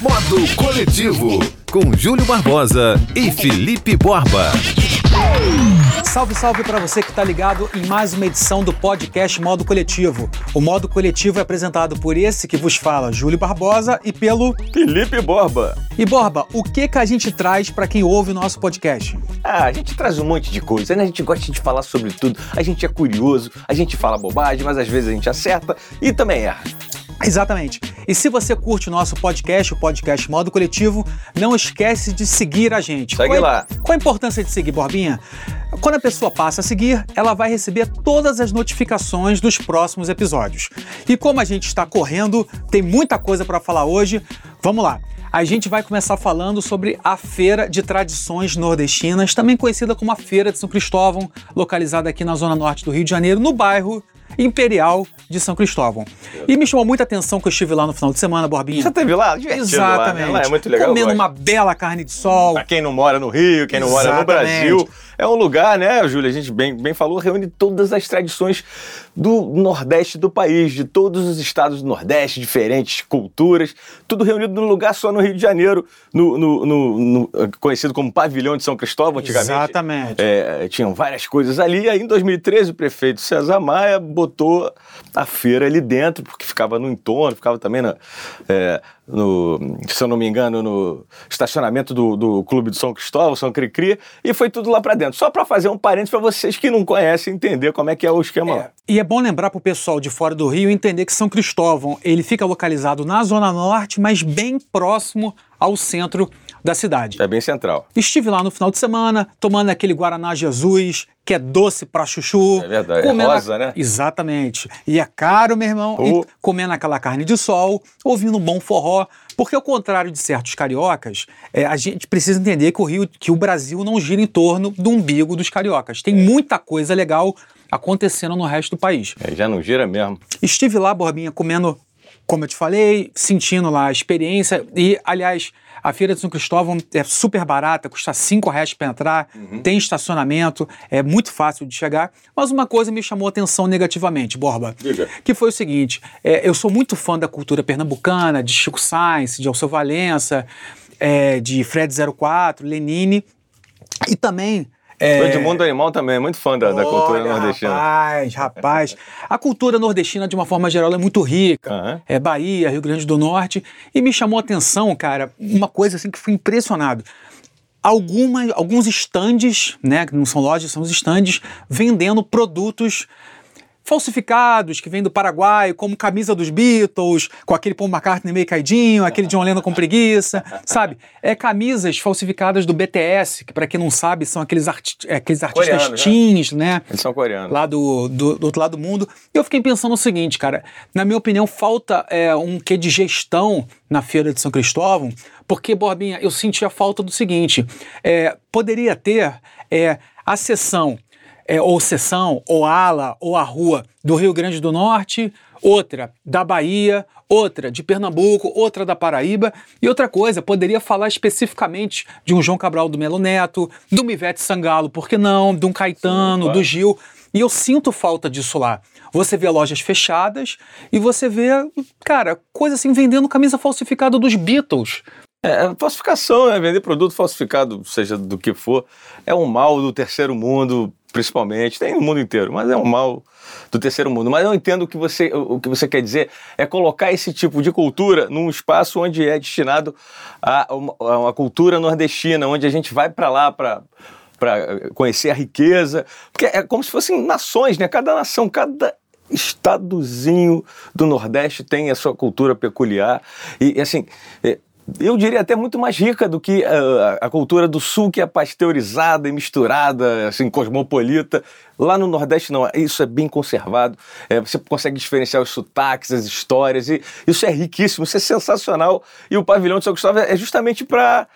Modo Coletivo, com Júlio Barbosa e Felipe Borba. Salve, salve para você que está ligado em mais uma edição do podcast Modo Coletivo. O Modo Coletivo é apresentado por esse que vos fala, Júlio Barbosa, e pelo Felipe Borba. E Borba, o que que a gente traz para quem ouve o nosso podcast? Ah, a gente traz um monte de coisa, né? A gente gosta de falar sobre tudo. A gente é curioso, a gente fala bobagem, mas às vezes a gente acerta e também erra. Exatamente. E se você curte o nosso podcast, o podcast Modo Coletivo, não esquece de seguir a gente. Segue qual é, lá. Qual a importância de seguir, Borbinha? Quando a pessoa passa a seguir, ela vai receber todas as notificações dos próximos episódios. E como a gente está correndo, tem muita coisa para falar hoje. Vamos lá. A gente vai começar falando sobre a Feira de Tradições Nordestinas, também conhecida como a Feira de São Cristóvão, localizada aqui na zona norte do Rio de Janeiro, no bairro Imperial de São Cristóvão. E me chamou muita atenção que eu estive lá no final de semana, Borbinha. Você teve lá? Divertido Exatamente. Lá, né? Lá é muito legal. Comendo uma bela carne de sol. Pra quem não mora no Rio, quem não mora no Exatamente. Brasil, é um lugar, né, Júlia? A gente bem, bem falou, reúne todas as tradições do Nordeste do país, de todos os estados do Nordeste, diferentes culturas, tudo reunido num lugar só no Rio de Janeiro, no, no- no- no- conhecido como Pavilhão de São Cristóvão, antigamente. Exatamente. É, tinham várias coisas ali. E aí, em 2013, o prefeito César Maia botou a feira ali dentro, porque ficava no entorno, ficava também na- é, no, se eu não me engano, no estacionamento do, do Clube de São Cristóvão, São Cricri, e foi tudo lá pra dentro. Só pra fazer um parênteses pra vocês que não conhecem entender como é que é o esquema lá. E é bom lembrar para o pessoal de fora do Rio entender que São Cristóvão ele fica localizado na zona norte, mas bem próximo ao centro da cidade. É bem central. Estive lá no final de semana, tomando aquele Guaraná Jesus, que é doce pra chuchu. É verdade, é rosa, né? Exatamente. E é caro, meu irmão. E comendo aquela carne de sol, ouvindo um bom forró. Porque ao contrário de certos cariocas, é, a gente precisa entender que o Rio, que o Brasil não gira em torno do umbigo dos cariocas. É. Tem muita coisa legal acontecendo no resto do país. É, já não gira mesmo. Estive lá, Borbinha, comendo, como eu te falei, sentindo lá a experiência. E, aliás, a Feira de São Cristóvão é super barata, custa 5 reais para entrar, tem estacionamento, é muito fácil de chegar. Mas uma coisa me chamou a atenção negativamente, Borba. Diga. Que foi o seguinte: é, eu sou muito fã da cultura pernambucana, de Chico Sainz, de Alceu Valença, é, de Fred 04, Lenine. E também. É, O Edmundo Animal também é muito fã da, da cultura Olha, nordestina. Rapaz, rapaz. A cultura nordestina, de uma forma geral, é muito rica. Aham. É Bahia, Rio Grande do Norte. E me chamou a atenção, cara, uma coisa assim que fui impressionado. Alguma, alguns estandes, né, que não são lojas, são os estandes, vendendo produtos falsificados que vêm do Paraguai, como camisa dos Beatles, com aquele Paul McCartney meio caidinho, aquele John Lennon com preguiça, sabe? É camisas falsificadas do BTS, que para quem não sabe são aqueles, arti é, aqueles artistas Coreanos, né? teens, né? Eles são coreanos. lá do, do, do outro lado do mundo. E eu fiquei pensando o seguinte, cara, na minha opinião, falta é, um quê de gestão na Feira de São Cristóvão, porque, Borbinha, eu senti a falta do seguinte: é, poderia ter é, a sessão, é, ou sessão, ou ala, ou a rua do Rio Grande do Norte, outra da Bahia, outra de Pernambuco, outra da Paraíba. E outra coisa, poderia falar especificamente de um João Cabral do Melo Neto, do Mivete Sangalo, por que não? De um Caetano, claro. do Gil. E eu sinto falta disso lá. Você vê lojas fechadas e você vê, cara, coisa assim, vendendo camisa falsificada dos Beatles. É, falsificação, né? Vender produto falsificado, seja do que for, é um mal do terceiro mundo, principalmente. Tem no mundo inteiro, mas é um mal do terceiro mundo. Mas eu entendo o que você, o que você quer dizer é colocar esse tipo de cultura num espaço onde é destinado a uma, a uma cultura nordestina, onde a gente vai para lá para para conhecer a riqueza, porque é como se fossem nações, né? Cada nação, cada estadozinho do Nordeste tem a sua cultura peculiar e assim é, eu diria até muito mais rica do que uh, a cultura do Sul, que é pasteurizada e misturada, assim, cosmopolita. Lá no Nordeste não, isso é bem conservado. É, você consegue diferenciar os sotaques, as histórias, e isso é riquíssimo, isso é sensacional. E o pavilhão de São Cristóvão é justamente para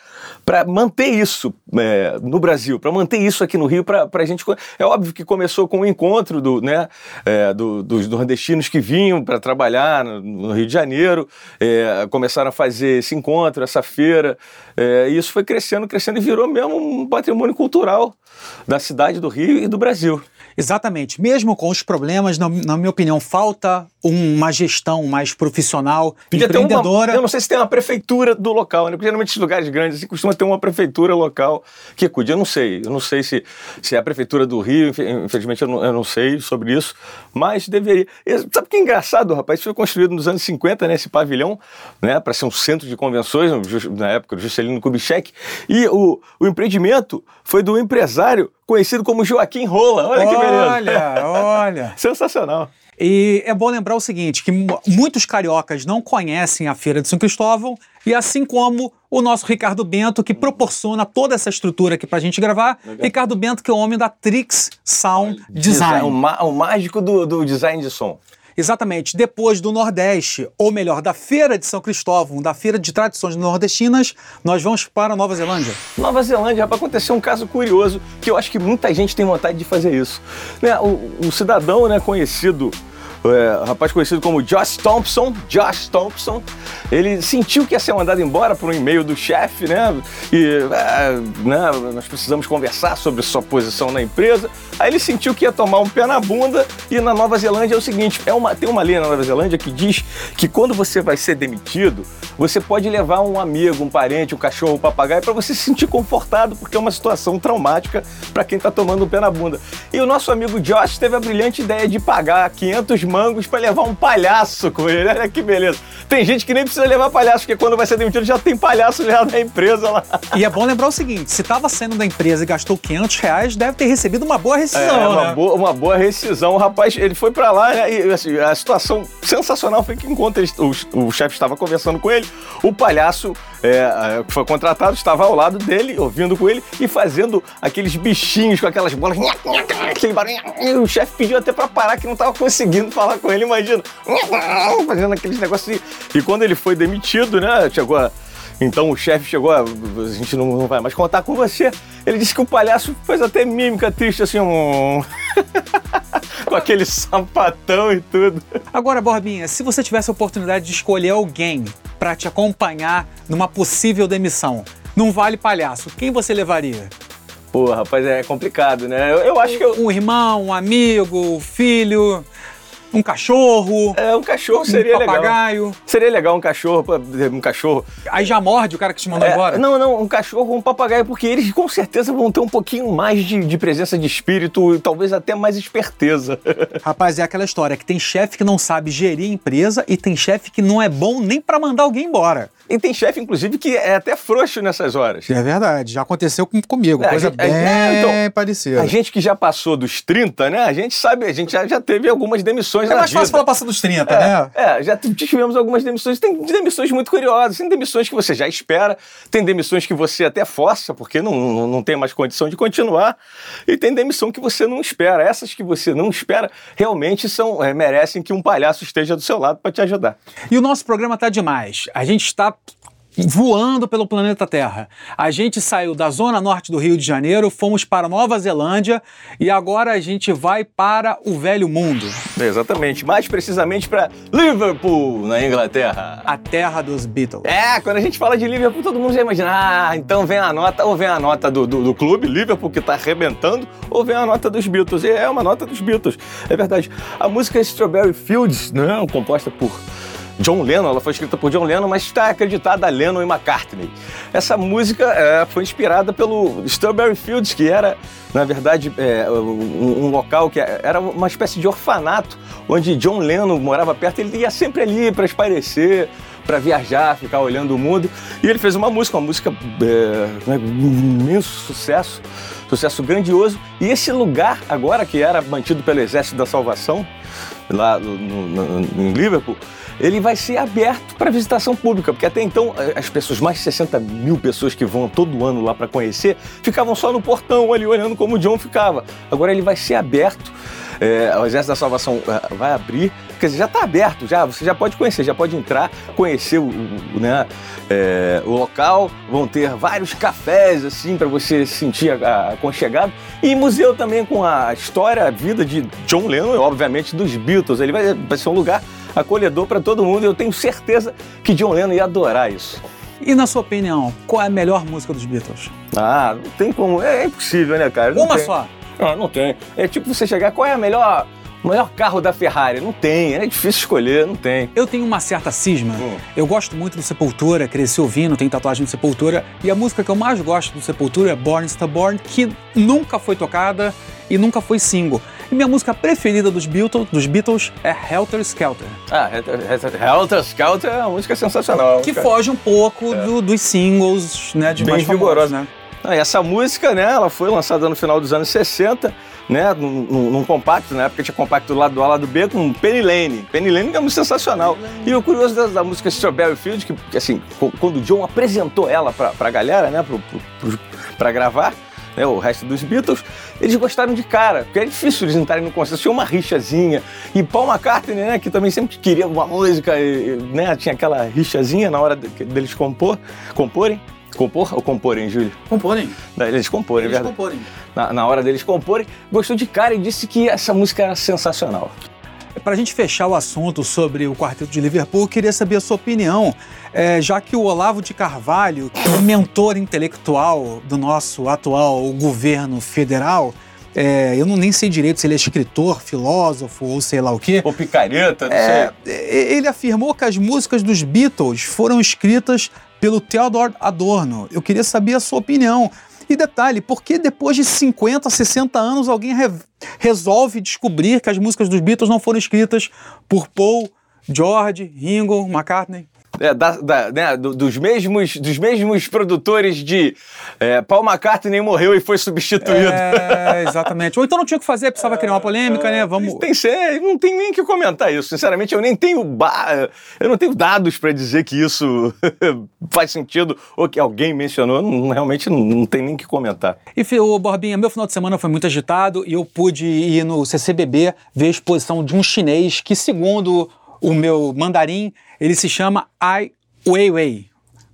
manter isso é, no Brasil, para manter isso aqui no Rio, para a gente. É óbvio que começou com o encontro do, né, é, do, dos nordestinos que vinham para trabalhar no, no, Rio de Janeiro, é, começaram a fazer esse encontro, essa feira, é, e isso foi crescendo, crescendo e virou mesmo um patrimônio cultural da cidade do Rio e do Brasil. Exatamente. Mesmo com os problemas, na, na minha opinião, falta uma gestão mais profissional, Podia empreendedora. uma, eu não sei se tem uma prefeitura do local, né? Porque geralmente esses lugares grandes assim, costuma ter uma prefeitura local que cuide. Eu não sei, eu não sei se, se é a prefeitura do Rio, infe- infelizmente eu não, eu não sei sobre isso, mas deveria. Sabe o que é engraçado, rapaz? Isso foi construído nos anos 50, né? Esse pavilhão, né? Para ser um centro de convenções, na época do Juscelino Kubitschek. E o, o empreendimento foi do empresário conhecido como Joaquim Rola. Olha que beleza. Olha, olha. Sensacional. E é bom lembrar o seguinte, que mu- muitos cariocas não conhecem a Feira de São Cristóvão, e assim como o nosso Ricardo Bento, que proporciona toda essa estrutura aqui pra gente gravar. Ricardo Bento, que é o homem da Trix Sound Design. O, má- o mágico do, do design de som. Exatamente. Depois do Nordeste, ou melhor, da Feira de São Cristóvão, da Feira de Tradições Nordestinas, nós vamos para Nova Zelândia. Nova Zelândia, rapaz, aconteceu um caso curioso que eu acho que muita gente tem vontade de fazer isso. Né, o, o cidadão né, conhecido, é, rapaz conhecido como Josh Thompson, Josh Thompson, ele sentiu que ia ser mandado embora por um e-mail do chefe, né? E é, né, nós precisamos conversar sobre sua posição na empresa. Aí ele sentiu que ia tomar um pé na bunda e na Nova Zelândia é o seguinte, é uma, tem uma lei na Nova Zelândia que diz que quando você vai ser demitido, você pode levar um amigo, um parente, um cachorro, um papagaio para você se sentir confortado, porque é uma situação traumática para quem está tomando um pé na bunda. E o nosso amigo Josh teve a brilhante ideia de pagar 500 mangos para levar um palhaço com ele. Olha que beleza. Tem gente que nem precisa levar palhaço, porque quando vai ser demitido já tem palhaço já na empresa lá. E é bom lembrar o seguinte: se estava saindo da empresa e gastou 500 reais, deve ter recebido uma boa É, rescisão. uma, né? boa, uma boa rescisão. O rapaz, ele foi pra lá, né? E assim, a situação sensacional foi que enquanto ele- o, o chefe estava conversando com ele, o palhaço é, é, que foi contratado estava ao lado dele, ouvindo com ele e fazendo aqueles bichinhos com aquelas bolas. Aquele barulho. O chefe pediu até pra parar, que não estava conseguindo falar com ele, imagina. Fazendo aqueles negócios. E, e quando ele foi demitido, né? Chegou a. Então o chefe chegou, a, a gente não, não vai mais contar com você. Ele disse que o palhaço fez até mímica triste, assim, um... com aquele sapatão e tudo. Agora, Borbinha, se você tivesse a oportunidade de escolher alguém para te acompanhar numa possível demissão, não vale palhaço, quem você levaria? Pô, rapaz, é complicado, né? Eu, eu acho que eu, Um irmão, um amigo, um filho, um cachorro, é, um cachorro seria um legal. papagaio. Seria legal um cachorro, um cachorro. Aí já morde o cara que te mandou É, embora? não, não, um cachorro ou um papagaio, porque eles com certeza vão ter um pouquinho mais de, de presença de espírito e talvez até mais esperteza. Rapaz, é aquela história que tem chefe que não sabe gerir a empresa e tem chefe que não é bom nem para mandar alguém embora. E tem chefe, inclusive, que é até frouxo nessas horas. É verdade, já aconteceu com- comigo, É, coisa gente- a- bem é, então, parecida. A gente que já passou dos 30, né? A gente sabe, a gente já, já teve algumas demissões É na mais vida. fácil falar passar dos 30, né? É, já tivemos algumas demissões. Tem demissões muito curiosas. Tem demissões que você já espera, tem demissões que você até força, porque não, não, não tem mais condição de continuar. E tem demissão que você não espera. Essas que você não espera realmente são, é, merecem que um palhaço esteja do seu lado para te ajudar. E o nosso programa tá demais. A gente está voando pelo planeta Terra. A gente saiu da zona norte do Rio de Janeiro, fomos para Nova Zelândia e agora a gente vai para o velho mundo, Exatamente. Mais precisamente para Liverpool, na Inglaterra. a terra dos Beatles. É, quando a gente fala de Liverpool, todo mundo já imagina, ah, então vem a nota, ou vem a nota do, do, do clube, Liverpool, que tá arrebentando, ou vem a nota dos Beatles. E é uma nota dos Beatles, é verdade. A música Strawberry Fields, né, composta por John Lennon, ela foi escrita por John Lennon, mas está acreditada a Lennon e McCartney. Essa música é, foi inspirada pelo Strawberry Fields, que era, na verdade, é, um, um local que era uma espécie de orfanato, onde John Lennon morava perto, ele ia sempre ali para espairecer, para viajar, ficar olhando o mundo. E ele fez uma música, uma música é, né, um imenso sucesso, sucesso grandioso. E esse lugar, agora que era mantido pelo Exército da Salvação, lá no- no- no- em Liverpool, ele vai ser aberto para visitação pública, porque até então as pessoas, mais de 60 mil pessoas que vão todo ano lá para conhecer, ficavam só no portão ali olhando como o John ficava. Agora ele vai ser aberto, eh, o Exército da Salvação eh, vai abrir, quer dizer, já está aberto, já você já pode conhecer, já pode entrar, conhecer o, o- né, eh, o local, vão ter vários cafés assim para você se sentir aconchegado e museu também com a história, a vida de John Lennon e obviamente dos Beatles. Ele vai, vai ser um lugar acolhedor para todo mundo. Eu tenho certeza que John Lennon ia adorar isso. E na sua opinião, qual é a melhor música dos Beatles? Ah, não tem como. É, impossível, né, cara? Não Uma tem. só. Não, não tem. É tipo você chegar, qual é a melhor, o melhor carro da Ferrari? Não tem, é difícil escolher, não tem. Eu tenho uma certa cisma. Hum. Eu gosto muito do Sepultura, cresci ouvindo, tenho tatuagem do Sepultura. E a música que eu mais gosto do Sepultura é Born Stubborn, que nunca foi tocada e nunca foi single. E minha música preferida dos Beatles, dos Beatles é Helter Skelter, Ah, Helter Skelter é uma música sensacional. que foge um pouco do- dos singles, né, de Bem mais famosos, vigorosa. né? Ah, essa música, né, ela foi lançada no final dos anos 60, né, num, num- compacto, na época tinha compacto do lado do A, lado B, com Penny Lane. Penny Lane é uma música sensacional. E o curioso da, da música Strawberry Field, que, assim, quando o John apresentou ela pra, pra galera, né, pro, pro, pra gravar, né, o resto dos Beatles, eles gostaram de cara, porque é difícil eles entrarem no consenso, tinha uma rixazinha. E Paul McCartney, né, que também sempre queria uma música, e, né, tinha aquela rixazinha na hora de- deles compor, comporem. Compor ou comporem, Júlio? Comporem. Não, Eles comporem, é Eles verdade. comporem. Na, na hora deles comporem, gostou de cara e disse que essa música era sensacional. Para a gente fechar o assunto sobre o quarteto de Liverpool, eu queria saber a sua opinião, é, já que o Olavo de Carvalho, que é o mentor intelectual do nosso atual governo federal, é, eu não nem sei direito se ele é escritor, filósofo ou sei lá o quê. Ou picareta, não É, sei. e- ele afirmou que as músicas dos Beatles foram escritas pelo Theodor Adorno. Eu queria saber a sua opinião. E detalhe, por que depois de 50, 60 anos alguém re- resolve descobrir que as músicas dos Beatles não foram escritas por Paul, George, Ringo, McCartney? É, da- da- né, do- dos, mesmos, dos mesmos produtores de é, Paul McCartney morreu e foi substituído. É, exatamente. Ou então não tinha o que fazer, precisava criar uma polêmica, né? Vamos. Tem, ser, não tem nem que comentar isso. Sinceramente, eu nem tenho ba- eu não tenho dados para dizer que isso faz sentido ou que alguém mencionou. Não- realmente não, não tem nem que comentar. E, ô, Borbinha, meu final de semana foi muito agitado e eu pude ir no CCBB ver a exposição de um chinês que, segundo o meu mandarim, ele se chama Ai Weiwei.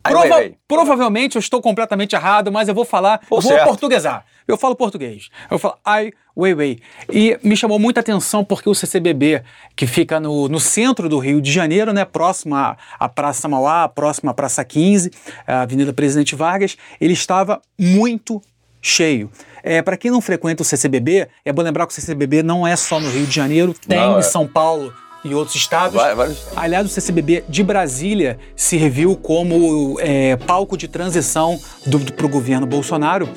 Ai Prova- Weiwei. Provavelmente eu estou completamente errado, mas eu vou falar, Ou vou certo. portuguesar. Eu falo português. Eu falo Ai Weiwei. E me chamou muita atenção porque o CCBB, que fica no, no centro do Rio de Janeiro, né, próximo à, à Praça Mauá, próximo à Praça 15, a Avenida Presidente Vargas, ele estava muito cheio. É, para quem não frequenta o CCBB, é bom lembrar que o CCBB não é só no Rio de Janeiro, tem Não, é. em São Paulo e outros estados. Vai- vários- Aliás, o CCBB de Brasília serviu como é, palco de transição para o governo Bolsonaro.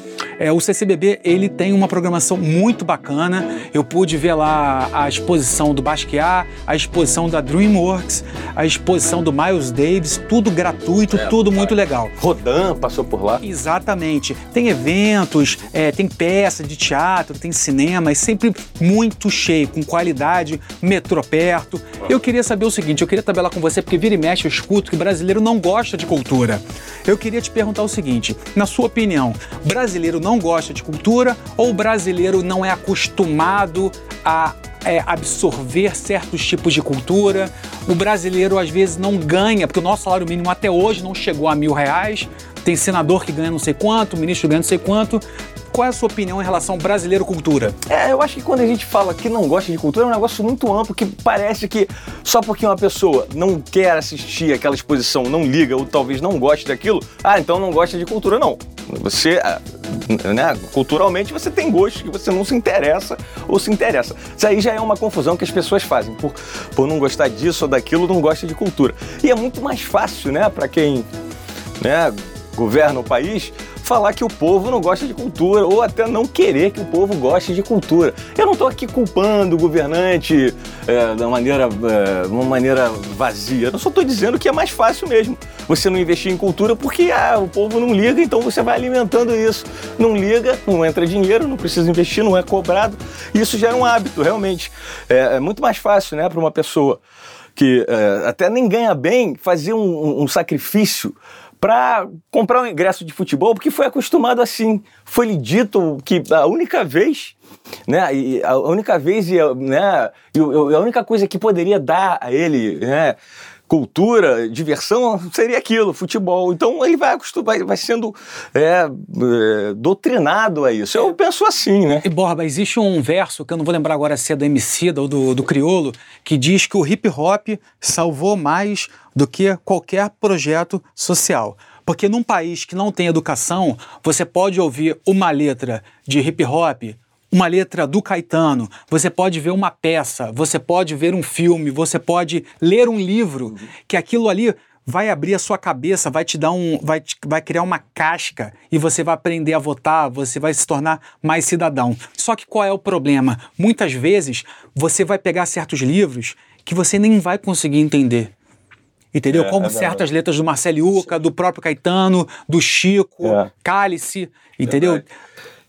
É, o CCBB ele tem uma programação muito bacana. Eu pude ver lá a exposição do Basquiat, a exposição da DreamWorks, a exposição do Miles Davis, tudo gratuito, tudo muito legal. Rodan passou por lá. Exatamente. Tem eventos, é, tem peça de teatro, tem cinema, é sempre muito cheio, com qualidade, metrô perto. Eu queria saber o seguinte, eu queria tabelar com você, porque vira e mexe eu escuto que brasileiro não gosta de cultura. Eu queria te perguntar o seguinte, na sua opinião, brasileiro não gosta de cultura ou o brasileiro não é acostumado a é, absorver certos tipos de cultura. O brasileiro às vezes não ganha, porque o nosso salário mínimo até hoje não chegou a mil reais. Tem senador que ganha não sei quanto, ministro ganha não sei quanto. Qual é a sua opinião em relação ao brasileiro cultura? É, eu acho que quando a gente fala que não gosta de cultura é um negócio muito amplo que parece que só porque uma pessoa não quer assistir aquela exposição, não liga ou talvez não goste daquilo, ah, então não gosta de cultura. Não. Você, ah, né, culturalmente, você tem gostos que você não se interessa ou se interessa. Isso aí já é uma confusão que as pessoas fazem. Por, por não gostar disso ou daquilo, não gosta de cultura. E é muito mais fácil, né, para quem né, governa o país, falar que o povo não gosta de cultura ou até não querer que o povo goste de cultura. Eu não estou aqui culpando o governante é, da maneira, é, uma maneira vazia. Eu só estou dizendo que é mais fácil mesmo você não investir em cultura porque ah, o povo não liga, então você vai alimentando isso. Não liga, não entra dinheiro, não precisa investir, não é cobrado. Isso gera um hábito, realmente. É, é muito mais fácil né, para uma pessoa que é, até nem ganha bem fazer um- um sacrifício para comprar um ingresso de futebol, porque foi acostumado assim. Foi lhe dito que a única vez, né, a única vez e né, e a única coisa que poderia dar a ele, né, cultura, diversão, seria aquilo, futebol. Então ele vai vai, vai sendo é, é, doutrinado a isso. Eu penso assim, né? E Borba, existe um verso que eu não vou lembrar agora se é do Emicida ou do, do Criolo, que diz que o hip hop salvou mais do que qualquer projeto social. Porque num país que não tem educação, você pode ouvir uma letra de hip hop uma letra do Caetano, você pode ver uma peça, você pode ver um filme, você pode ler um livro, que aquilo ali vai abrir a sua cabeça, vai te dar um, vai, te- vai criar uma casca e você vai aprender a votar, você vai se tornar mais cidadão. Só que qual é o problema? Muitas vezes você vai pegar certos livros que você nem vai conseguir entender. Entendeu? É, Como é certas letras do Marcelo Uca, do próprio Caetano, do Chico, É. Cálice, entendeu? Verdade.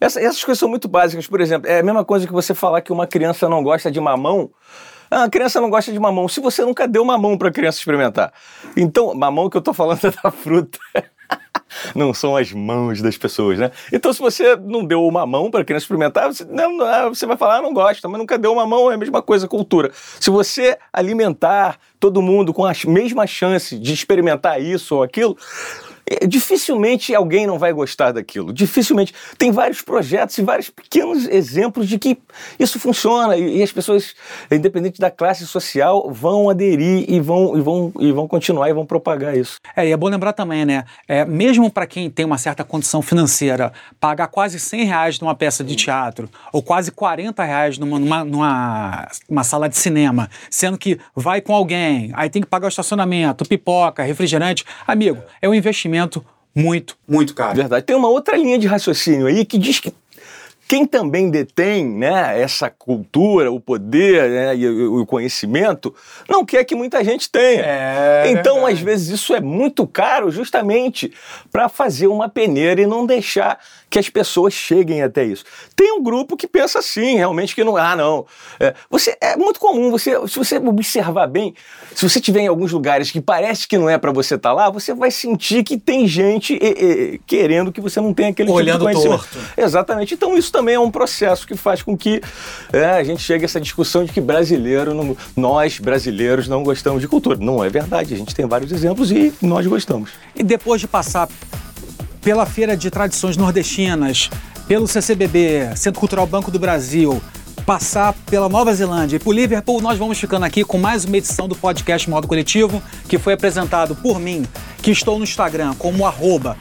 Essa- essas coisas são muito básicas. Por exemplo, é a mesma coisa que você falar que uma criança não gosta de mamão. Ah, a criança não gosta de mamão. Se você nunca deu mamão para a criança experimentar. Então, mamão que eu tô falando é da fruta. Não são as mãos das pessoas, né? Então, se você não deu uma mão para a criança experimentar, você, não, ah, você vai falar, ah, não gosta, mas nunca deu uma mão, é a mesma coisa, cultura. Se você alimentar todo mundo com a mesma chance de experimentar isso ou aquilo, dificilmente alguém não vai gostar daquilo. Dificilmente. Tem vários projetos e vários pequenos exemplos de que isso funciona e, e as pessoas, independente da classe social, vão aderir e vão, e, vão, e vão continuar e vão propagar isso. É, e é bom lembrar também, né? É, mesmo para quem tem uma certa condição financeira, pagar quase 100 reais numa peça de teatro ou quase 40 reais numa, numa, numa uma sala de cinema, sendo que vai com alguém, aí tem que pagar o estacionamento, pipoca, refrigerante. Amigo, é um investimento muito, muito caro. Verdade. Tem uma outra linha de raciocínio aí que diz que quem também detém né, essa cultura, o poder né, e o conhecimento, não quer que muita gente tenha. É então, verdade. às vezes, isso é muito caro justamente para fazer uma peneira e não deixar que as pessoas cheguem até isso. Tem um grupo que pensa assim, realmente, que não. Ah, não. É, você, é muito comum, você, se você observar bem, se você estiver em alguns lugares que parece que não é para você estar lá, você vai sentir que tem gente eh, eh, querendo que você não tenha aquele Olhando tipo de conhecimento. torto. Exatamente. Então isso também é um processo que faz com que é, a gente chegue a essa discussão de que brasileiro, não- nós brasileiros não gostamos de cultura. Não é verdade. A gente tem vários exemplos e nós gostamos. E depois de passar pela Feira de Tradições Nordestinas, pelo CCBB, Centro Cultural Banco do Brasil, passar pela Nova Zelândia e por Liverpool, nós vamos ficando aqui com mais uma edição do podcast Modo Coletivo, que foi apresentado por mim, que estou no Instagram como arroba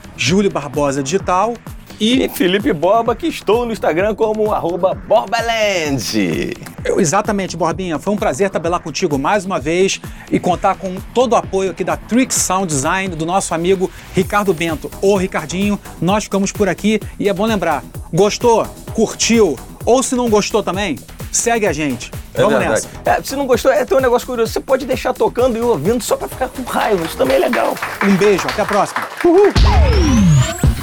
Digital. E E Felipe Borba, que estou no Instagram como arroba Borbaland. eu- exatamente, Borbinha, foi um prazer tabelar contigo mais uma vez e contar com todo o apoio aqui da Trix Sound Design, do nosso amigo Ricardo Bento, ou Ricardinho. Nós ficamos por aqui e é bom lembrar, gostou, curtiu, ou se não gostou também, segue a gente. É Vamos verdade. nessa. É, se não gostou, é tem um negócio curioso. Você pode deixar tocando e ouvindo só pra ficar com raiva. Isso também é legal. Um beijo, até a próxima.